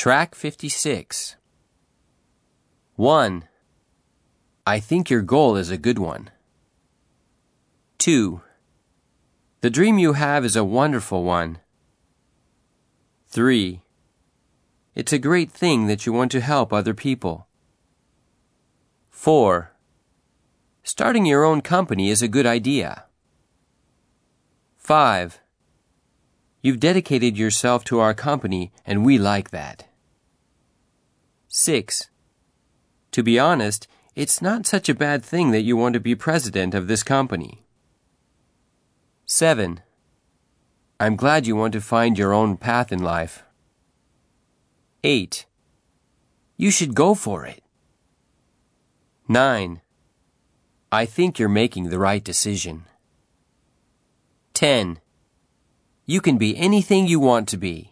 Track 56. 1. I think your goal is a good one. 2. The dream you have is a wonderful one. 3. It's a great thing that you want to help other people. 4. Starting your own company is a good idea. 5. You've dedicated yourself to our company and we like that. 6. To be honest, it's not such a bad thing that you want to be president of this company. 7. I'm glad you want to find your own path in life. 8. You should go for it. 9. I think you're making the right decision. 10. You can be anything you want to be.